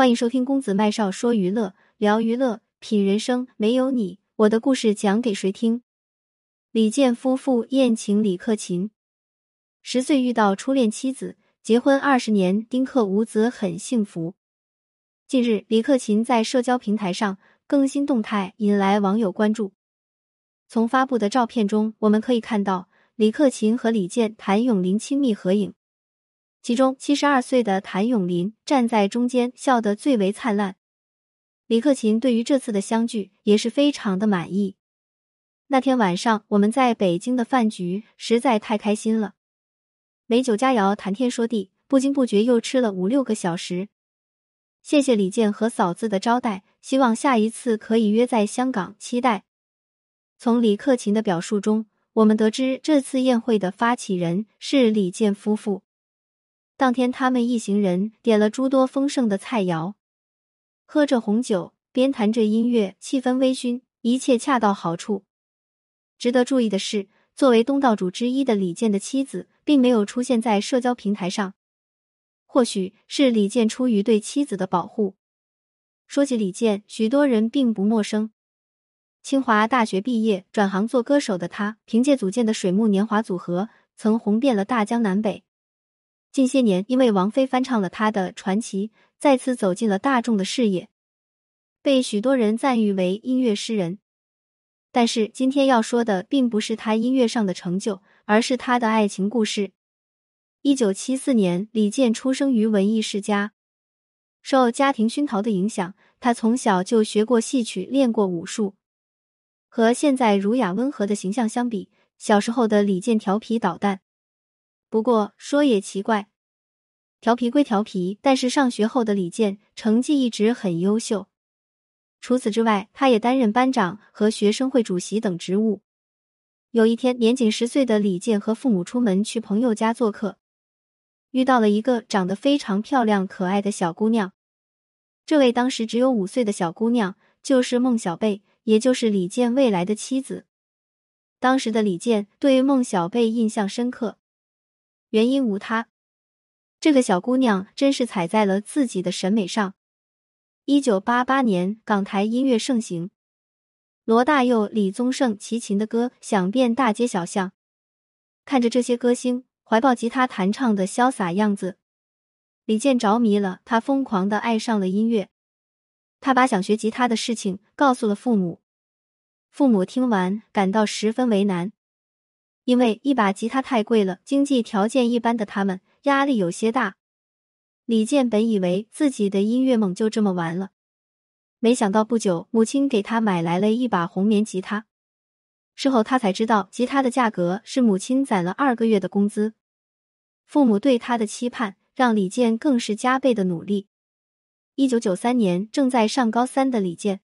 欢迎收听公子麦少说娱乐，聊娱乐，品人生。没有你，我的故事讲给谁听？李健夫妇宴请李克勤，十岁遇到初恋妻子，结婚二十年，丁克无子，很幸福。近日，李克勤在社交平台上更新动态，引来网友关注。从发布的照片中，我们可以看到李克勤和李健、谭咏麟亲密合影。其中，七十二岁的谭咏麟站在中间，笑得最为灿烂。李克勤对于这次的相聚也是非常的满意。那天晚上，我们在北京的饭局实在太开心了，美酒佳肴，谈天说地，不经不觉又吃了五六个小时。谢谢李健和嫂子的招待，希望下一次可以约在香港，期待。从李克勤的表述中，我们得知这次宴会的发起人是李健夫妇。当天，他们一行人点了诸多丰盛的菜肴，喝着红酒，边弹着音乐，气氛微醺，一切恰到好处。值得注意的是，作为东道主之一的李健的妻子，并没有出现在社交平台上。或许是李健出于对妻子的保护。说起李健，许多人并不陌生。清华大学毕业，转行做歌手的他，凭借组建的水木年华组合，曾红遍了大江南北。近些年，因为王菲翻唱了他的传奇，再次走进了大众的视野，被许多人赞誉为音乐诗人。但是，今天要说的并不是他音乐上的成就，而是他的爱情故事。一九七四年，李健出生于文艺世家，受家庭熏陶的影响，他从小就学过戏曲，练过武术。和现在儒雅温和的形象相比，小时候的李健调皮捣蛋。不过说也奇怪，调皮归调皮，但是上学后的李健成绩一直很优秀。除此之外，他也担任班长和学生会主席等职务。有一天，年仅十岁的李健和父母出门去朋友家做客，遇到了一个长得非常漂亮可爱的小姑娘。这位当时只有五岁的小姑娘就是孟小贝，也就是李健未来的妻子。当时的李健对孟小贝印象深刻。原因无他，这个小姑娘真是踩在了自己的审美上。一九八八年，港台音乐盛行，罗大佑、李宗盛齐秦的歌响遍大街小巷。看着这些歌星怀抱吉他弹唱的潇洒样子，李健着迷了，他疯狂的爱上了音乐。他把想学吉他的事情告诉了父母，父母听完感到十分为难。因为一把吉他太贵了，经济条件一般的他们压力有些大。李健本以为自己的音乐梦就这么完了，没想到不久，母亲给他买来了一把红棉吉他。事后他才知道，吉他的价格是母亲攒了二个月的工资。父母对他的期盼，让李健更是加倍的努力。一九九三年，正在上高三的李健，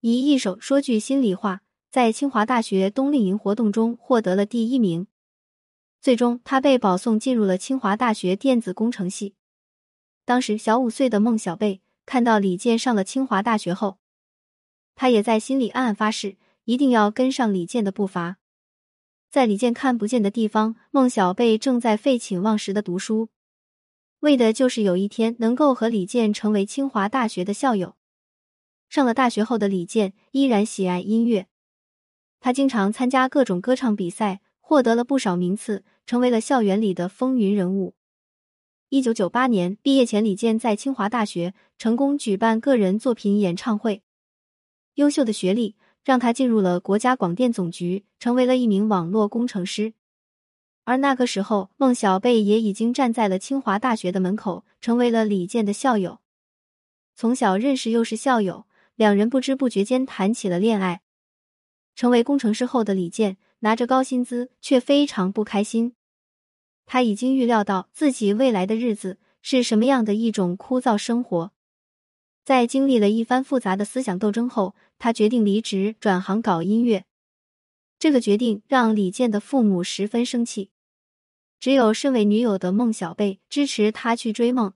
以一首《说句心里话》。在清华大学冬令营活动中获得了第一名，最终他被保送进入了清华大学电子工程系。当时小五岁的孟小贝看到李健上了清华大学后，他也在心里暗暗发誓，一定要跟上李健的步伐。在李健看不见的地方，孟小贝正在废寝忘食的读书，为的就是有一天能够和李健成为清华大学的校友。上了大学后的李健依然喜爱音乐。他经常参加各种歌唱比赛，获得了不少名次，成为了校园里的风云人物。一九九八年毕业前，李健在清华大学成功举办个人作品演唱会。优秀的学历让他进入了国家广电总局，成为了一名网络工程师。而那个时候，孟小贝也已经站在了清华大学的门口，成为了李健的校友。从小认识又是校友，两人不知不觉间谈起了恋爱。成为工程师后的李健拿着高薪资，却非常不开心。他已经预料到自己未来的日子是什么样的一种枯燥生活。在经历了一番复杂的思想斗争后，他决定离职转行搞音乐。这个决定让李健的父母十分生气，只有身为女友的孟小贝支持他去追梦。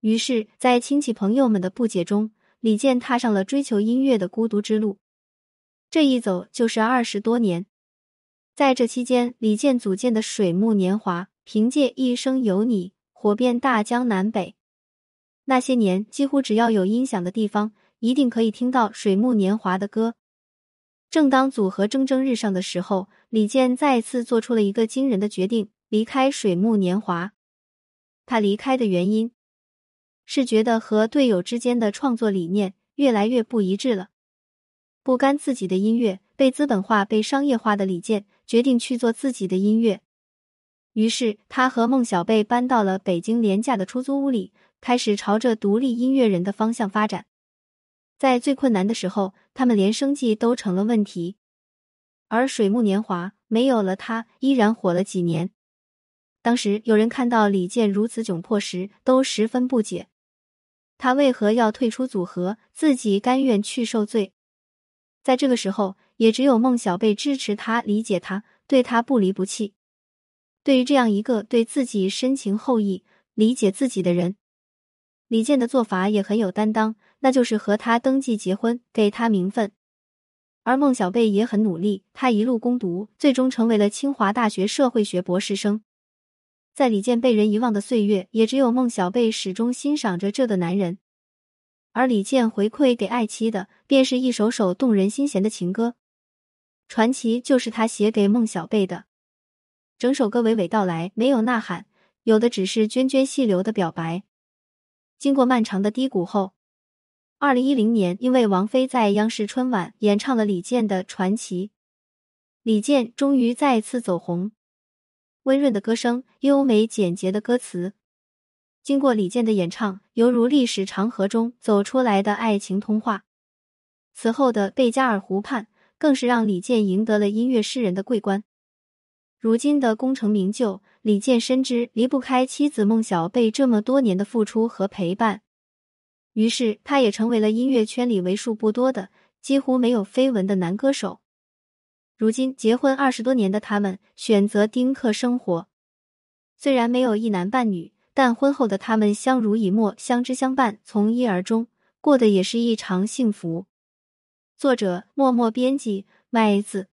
于是，在亲戚朋友们的不解中，李健踏上了追求音乐的孤独之路。这一走就是二十多年，在这期间，李健组建的水木年华凭借《一生有你》火遍大江南北。那些年，几乎只要有音响的地方，一定可以听到《水木年华》的歌。正当组合蒸蒸日上的时候，李健再次做出了一个惊人的决定，离开《水木年华》。他离开的原因是觉得和队友之间的创作理念越来越不一致了，不甘自己的音乐被资本化、被商业化的李健决定去做自己的音乐。于是，他和孟小贝搬到了北京廉价的出租屋里，开始朝着独立音乐人的方向发展。在最困难的时候，他们连生计都成了问题。而水木年华没有了他，依然火了几年。当时有人看到李健如此窘迫时，都十分不解，他为何要退出组合，自己甘愿去受罪。在这个时候，也只有孟小贝支持他、理解他，对他不离不弃。对于这样一个对自己深情厚谊、理解自己的人，李健的做法也很有担当，那就是和他登记结婚，给他名分。而孟小贝也很努力，他一路攻读，最终成为了清华大学社会学博士生。在李健被人遗忘的岁月，也只有孟小贝始终欣赏着这个男人。而李健回馈给爱妻的，便是一首首动人心弦的情歌，《传奇》就是他写给孟小贝的。整首歌娓娓道来，没有呐喊，有的只是涓涓细流的表白。经过漫长的低谷后，二零一零年，因为王菲在央视春晚演唱了李健的《传奇》，李健终于再次走红。温润的歌声，优美简洁的歌词，经过李健的演唱，犹如历史长河中走出来的爱情童话。此后的《贝加尔湖畔》更是让李健赢得了音乐诗人的桂冠。如今的功成名就，李健深知离不开妻子孟小贝这么多年的付出和陪伴，于是他也成为了音乐圈里为数不多的几乎没有绯闻的男歌手。如今结婚二十多年的他们选择丁克生活，虽然没有一男半女，但婚后的他们相濡以沫、相知相伴，从一而终，过得也是异常幸福。作者：默默编辑麦子。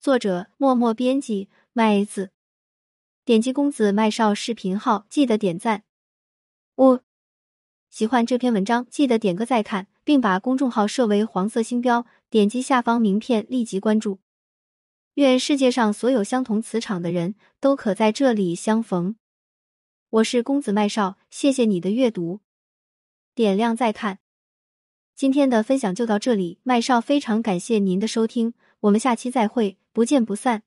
作者默默编辑麦子，点击公子麦少视频号，记得点赞。五，喜欢这篇文章，记得点个再看，并把公众号设为黄色星标，点击下方名片立即关注。愿世界上所有相同磁场的人都可在这里相逢。我是公子麦少，谢谢你的阅读，点亮再看。今天的分享就到这里，麦少非常感谢您的收听，我们下期再会。不见不散。